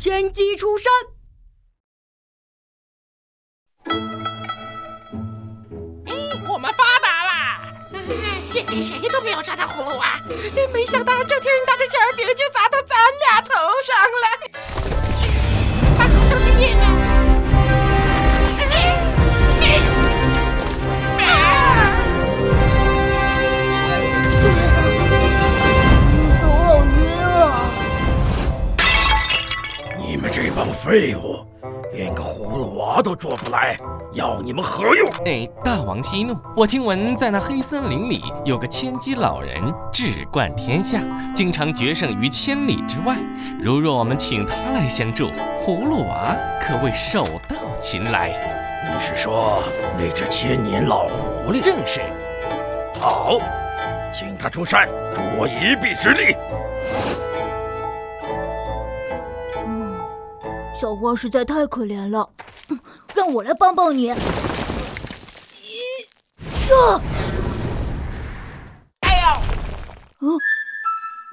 千机出山。我们发达啦！现在谁都没有抓到葫芦娃，没想到这天大的馅饼就砸到咱俩头上了。废物，连个葫芦娃都捉不来，要你们何用？哎，大王息怒！我听闻在那黑森林里有个千机老人，智冠天下，经常决胜于千里之外。如若我们请他来相助，葫芦娃可谓手到擒来。你是说那只千年老狐狸？正是。好，请他出山，助我一臂之力。小花实在太可怜了，让我来帮帮你。一，呀！哎呀！嗯，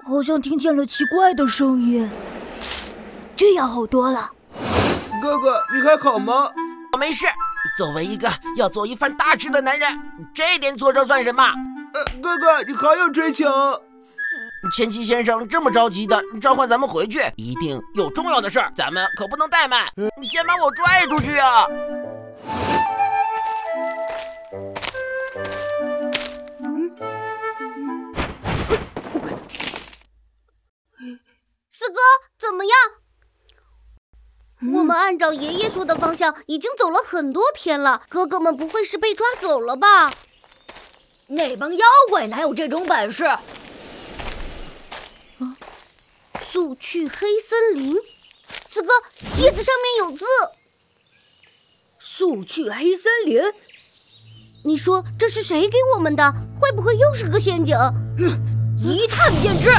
好像听见了奇怪的声音。这样好多了。哥哥，你还好吗？我没事。作为一个要做一番大事的男人，这点挫折算什么？呃，哥哥，你还有追求？千机先生这么着急的召唤咱们回去，一定有重要的事儿，咱们可不能怠慢。你先把我拽出去啊！四哥，怎么样？我们按照爷爷说的方向已经走了很多天了，哥哥们不会是被抓走了吧？那帮妖怪哪有这种本事？啊！速去黑森林，四哥，叶子上面有字。速去黑森林，你说这是谁给我们的？会不会又是个陷阱？一探便知。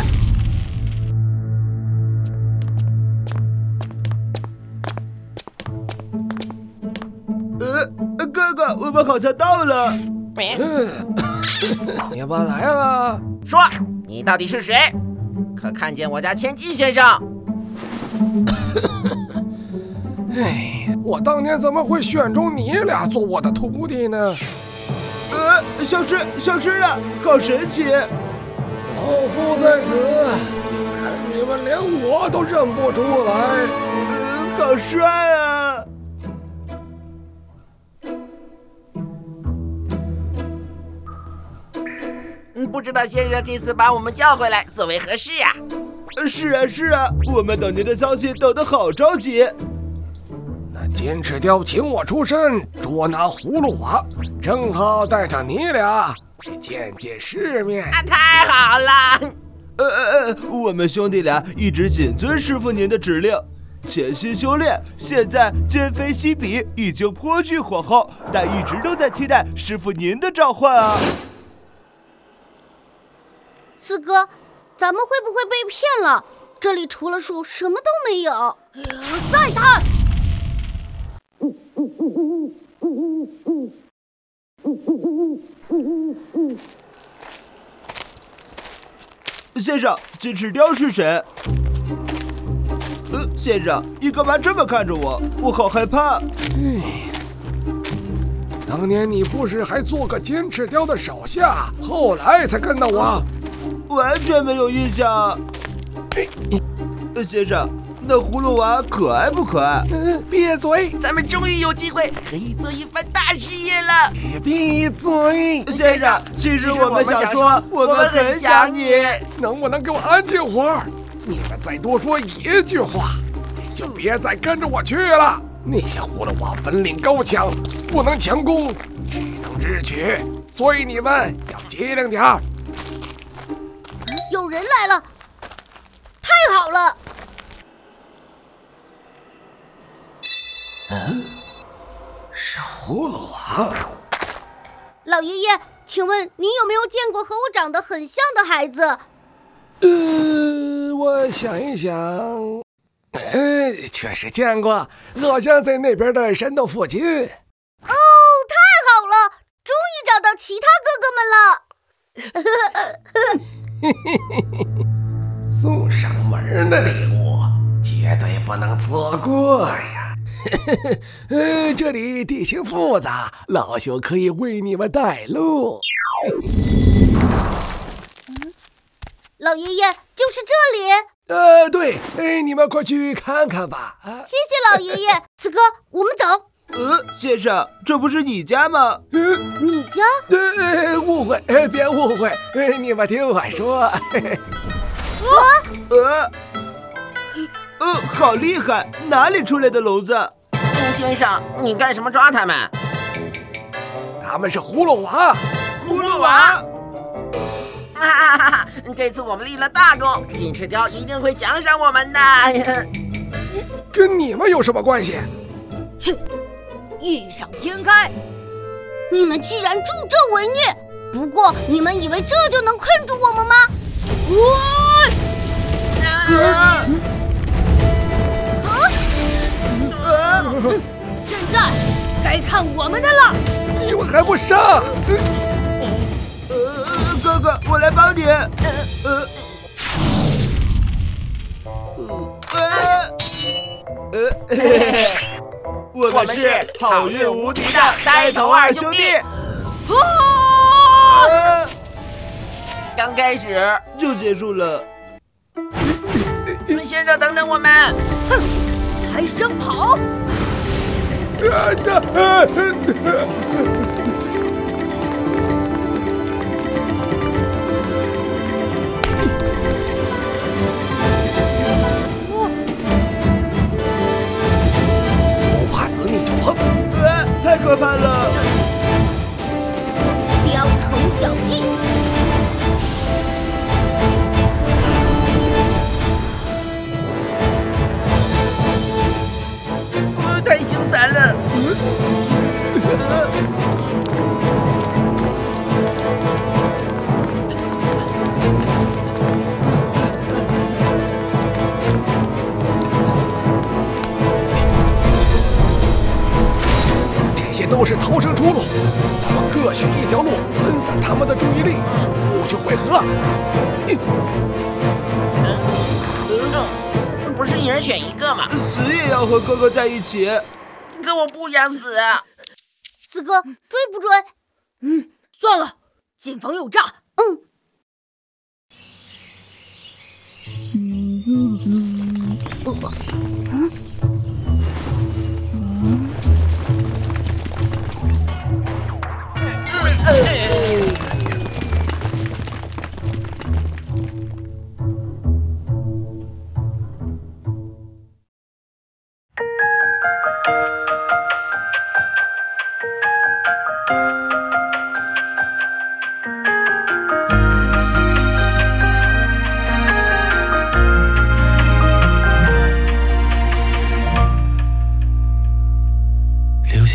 呃，哥哥，我们好像到了。你们来了？说，你到底是谁？可看见我家千机先生？哎，我当年怎么会选中你俩做我的徒弟呢？呃，消失，消失了，好神奇！老夫在此，竟然你们连我都认不出来，呃，好帅啊！不知道先生这次把我们叫回来，所为何事呀？是啊，是啊，我们等您的消息等得好着急。那金翅雕请我出山捉拿葫芦娃，正好带上你俩去见见世面。啊，太好了！呃呃呃，我们兄弟俩一直谨遵师傅您的指令，潜心修炼，现在今非昔比，已经颇具火候，但一直都在期待师傅您的召唤啊。四哥，咱们会不会被骗了？这里除了树什么都没有。再探。先生，金翅雕是谁？呃，先生，你干嘛这么看着我？我好害怕。哎，当年你不是还做个金翅雕的手下，后来才跟到我？完全没有印象。呃，先生，那葫芦娃可爱不可爱？闭嘴！咱们终于有机会可以做一番大事业了。闭嘴！先生，其实我们想说，我们很想你。能不能给我安静会儿？你们再多说一句话，就别再跟着我去了。那些葫芦娃本领高强，不能强攻，只能智取，所以你们要机灵点儿。有人来了，太好了！嗯，是葫芦娃。老爷爷，请问您有没有见过和我长得很像的孩子？呃，我想一想，哎，确实见过，好像在那边的山洞附近。哦，太好了，终于找到其他哥哥们了。嘿嘿嘿嘿，送上门的礼物，绝对不能错过呀！呃，这里地形复杂，老朽可以为你们带路。老爷爷，就是这里。呃，对，哎，你们快去看看吧。啊，谢谢老爷爷。四哥，我们走。呃，先生，这不是你家吗？嗯你家？呃，误会，别误会，你们听我说。啊？呃，呃，好厉害！哪里出来的聋子？先生，你干什么抓他们？他们是葫芦娃，葫芦娃。哈哈哈哈！这次我们立了大功，金翅雕一定会奖赏我们的。跟你们有什么关系？哼！异想天开！你们居然助纣为虐！不过你们以为这就能困住我们吗？啊！啊！现在该看我们的了！你们还不杀？哥哥，我来帮你。呃，呃，呃，嘿嘿嘿，我们是好运无敌的呆头二兄弟。啊！刚开始就结束了。先生，等等我们！哼，还想跑？太可怕了！都是逃生出路，咱们各选一条路，分散他们的注意力，出去汇合。嗯，不是一人选一个吗？死也要和哥哥在一起。可我不想死。四哥，追不追？嗯，算了，谨防有诈。嗯。嗯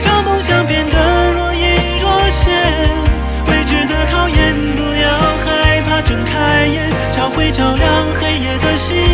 让梦想变得若隐若现。未知的考验，不要害怕，睁开眼，找回照亮黑夜的心，